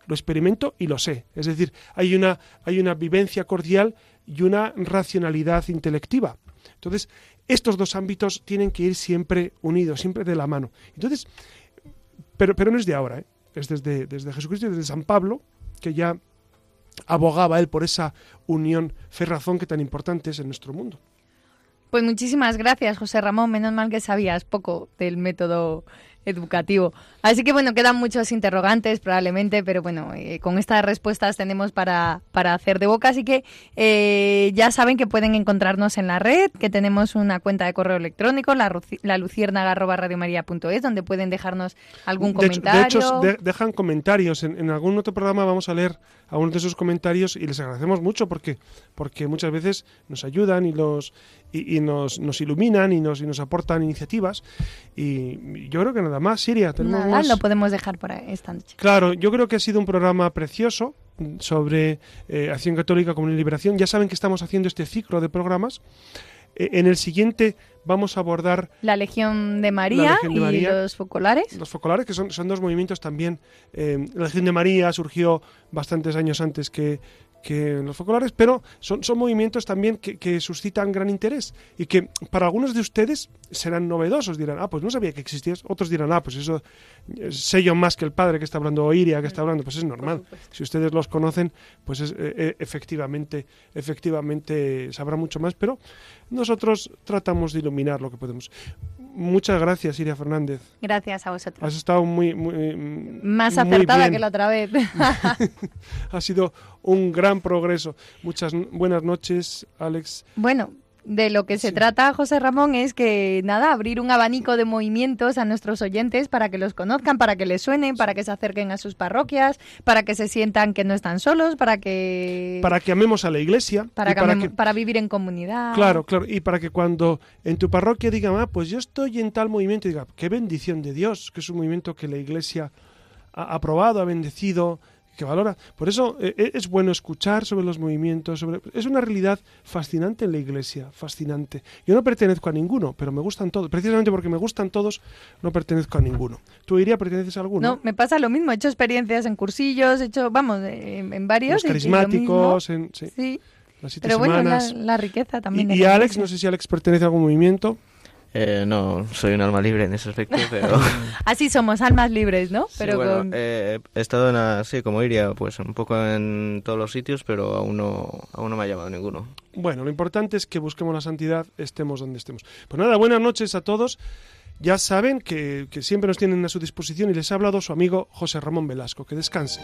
lo experimento y lo sé. Es decir, hay una, hay una vivencia cordial y una racionalidad intelectiva. Entonces, estos dos ámbitos tienen que ir siempre unidos, siempre de la mano. Entonces, pero, pero no es de ahora, ¿eh? es desde, desde Jesucristo y desde San Pablo, que ya abogaba él por esa unión fe-razón que tan importante es en nuestro mundo. Pues muchísimas gracias, José Ramón. Menos mal que sabías poco del método educativo. Así que bueno, quedan muchos interrogantes probablemente, pero bueno, eh, con estas respuestas tenemos para, para hacer de boca. Así que eh, ya saben que pueden encontrarnos en la red, que tenemos una cuenta de correo electrónico, la, la luciérnaga@radiomaria.es, donde pueden dejarnos algún De hecho, comentario. de hecho, de- dejan comentarios. En, en algún otro programa vamos a leer algunos de esos comentarios y les agradecemos mucho porque, porque muchas veces nos ayudan y, los, y, y nos, nos iluminan y nos, y nos aportan iniciativas. Y yo creo que nada más, Siria. Tenemos Nada, más- lo podemos dejar por esta noche. Claro, yo creo que ha sido un programa precioso mm, sobre eh, Acción Católica, Comunidad y Liberación. Ya saben que estamos haciendo este ciclo de programas. Eh, en el siguiente vamos a abordar La Legión de María Legión de y María. los focolares. los focolares, que son, son dos movimientos también. eh, la Legión de María surgió bastantes años antes que, que los focolares, pero son, son movimientos también que, que suscitan gran interés y que para algunos de ustedes serán novedosos. Dirán, ah, pues no sabía que existías. Otros dirán, ah, pues eso eh, sé yo más que el padre que está hablando, o Iria que está hablando, pues es normal. Si ustedes los conocen, pues es, eh, efectivamente, efectivamente sabrá mucho más, pero nosotros tratamos de iluminar lo que podemos. Muchas gracias, Iria Fernández. Gracias a vosotros. Has estado muy, muy Más acertada que la otra vez. Ha sido un gran progreso. Muchas buenas noches, Alex. Bueno, de lo que se Sí. trata, José Ramón, es que nada, abrir un abanico de movimientos a nuestros oyentes para que los conozcan, para que les suenen, para que se acerquen a sus parroquias, para que se sientan que no están solos, para que Para que amemos a la Iglesia. para, y que para amem- que- para vivir en comunidad. Claro, claro. Y para que cuando en tu parroquia digan, ah, pues yo estoy en tal movimiento, diga, qué bendición de Dios, que es un movimiento que la Iglesia ha aprobado, ha bendecido, que valora. Por eso eh, eh, es bueno escuchar sobre los movimientos. Sobre... Es una realidad fascinante en la Iglesia, fascinante. Yo no pertenezco a ninguno, pero me gustan todos. Precisamente porque me gustan todos, no pertenezco a ninguno. ¿Tú iría perteneces a alguno? No, me pasa lo mismo. He hecho experiencias en cursillos, he hecho, vamos, en, en varios. Los carismáticos, en, sí, Sí, las siete pero bueno, la, riqueza también. y Alex, no sé si Alex pertenece a algún movimiento. Eh, no, soy un alma libre en ese aspecto, pero... Así somos, almas libres, ¿no? Sí, bueno, con... eh, he estado en, así como iría, pues un poco en todos los sitios, pero aún no, aún no me ha llamado ninguno. Bueno, lo importante es que busquemos la santidad, estemos donde estemos. Pues nada, buenas noches a todos. Ya saben que, que siempre nos tienen a su disposición y les ha hablado su amigo José Ramón Velasco. Que descansen.